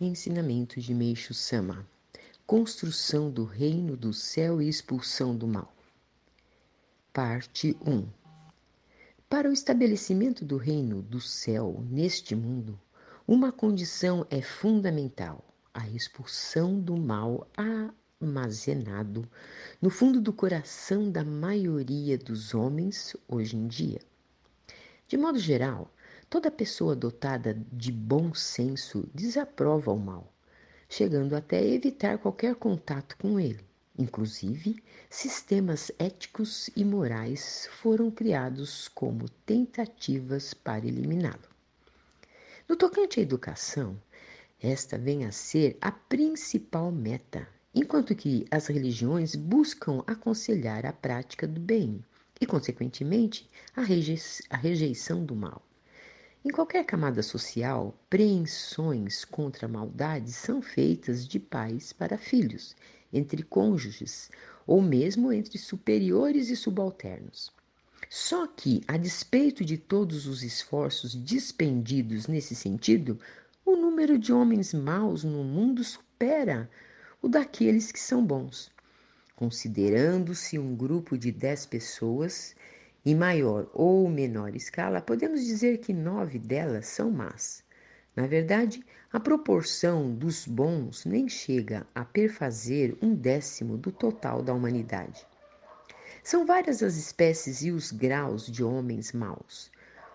Ensinamento de Meixo Sama: Construção do reino do céu e expulsão do mal. Parte 1 Para o estabelecimento do reino do céu neste mundo, uma condição é fundamental: a expulsão do mal armazenado no fundo do coração da maioria dos homens hoje em dia. De modo geral, toda pessoa dotada de bom senso desaprova o mal, chegando até a evitar qualquer contato com ele. Inclusive, sistemas éticos e morais foram criados como tentativas para eliminá-lo. No tocante à educação, esta vem a ser a principal meta, enquanto que as religiões buscam aconselhar a prática do bem e, consequentemente, a, rejeição do mal. Em qualquer camada social, preensões contra a maldade são feitas de pais para filhos, entre cônjuges ou mesmo entre superiores e subalternos. Só que, a despeito de todos os esforços despendidos nesse sentido, o número de homens maus no mundo supera o daqueles que são bons. Considerando-se um grupo de dez pessoas, em maior ou menor escala, podemos dizer que nove delas são más. Na verdade, a proporção dos bons nem chega a perfazer um décimo do total da humanidade. São várias as espécies e os graus de homens maus.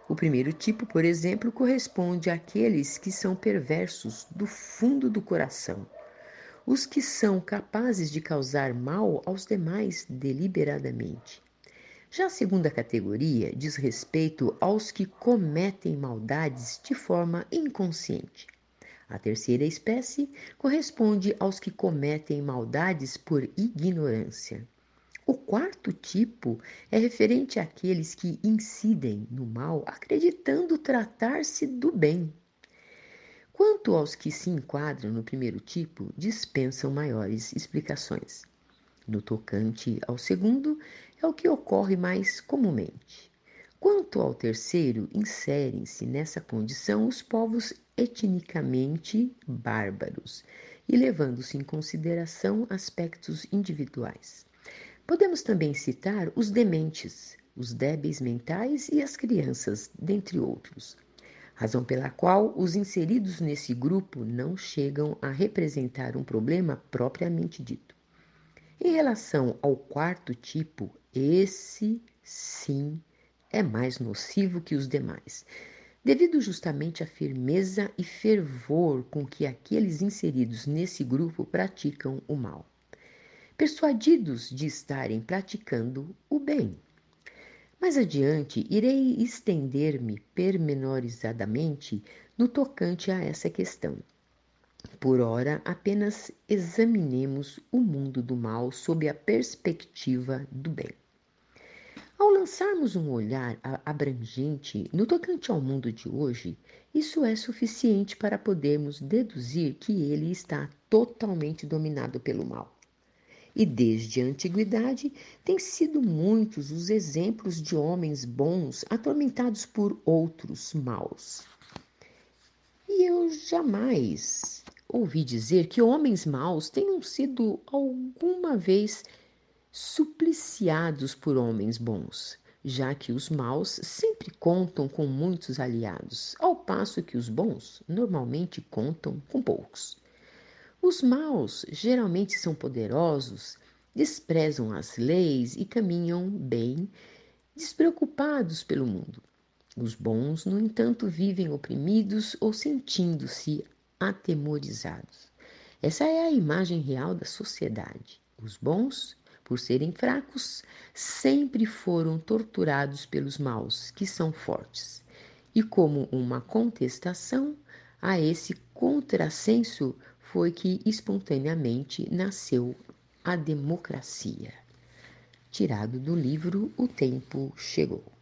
O primeiro tipo, por exemplo, corresponde àqueles que são perversos do fundo do coração, os que são capazes de causar mal aos demais deliberadamente. Já a segunda categoria diz respeito aos que cometem maldades de forma inconsciente. A terceira espécie corresponde aos que cometem maldades por ignorância. O quarto tipo é referente àqueles que incidem no mal acreditando tratar-se do bem. Quanto aos que se enquadram no primeiro tipo, dispensam maiores explicações. No tocante ao segundo, é o que ocorre mais comumente. Quanto ao terceiro, inserem-se nessa condição os povos etnicamente bárbaros e levando-se em consideração aspectos individuais. Podemos também citar os dementes, os débeis mentais e as crianças, dentre outros. Razão pela qual os inseridos nesse grupo não chegam a representar um problema propriamente dito. Em relação ao quarto tipo, esse sim é mais nocivo que os demais, devido justamente à firmeza e fervor com que aqueles inseridos nesse grupo praticam o mal persuadidos de estarem praticando o bem. Mais adiante, irei estender-me permenorizadamente no tocante a essa questão. Por ora, apenas examinemos o mundo do mal sob a perspectiva do bem. Ao lançarmos um olhar abrangente no tocante ao mundo de hoje, isso é suficiente para podermos deduzir que ele está totalmente dominado pelo mal e desde a antiguidade têm sido muitos os exemplos de homens bons atormentados por outros maus. E eu jamais ouvi dizer que homens maus tenham sido alguma vez supliciados por homens bons, já que os maus sempre contam com muitos aliados, ao passo que os bons normalmente contam com poucos. Os maus geralmente são poderosos, desprezam as leis e caminham bem, despreocupados pelo mundo. Os bons, no entanto, vivem oprimidos ou sentindo-se atemorizados. Essa é a imagem real da sociedade. Os bons, por serem fracos, sempre foram torturados pelos maus, que são fortes. E como uma contestação a esse contrassenso, foi que espontaneamente nasceu a democracia. Tirado do livro O Tempo Chegou.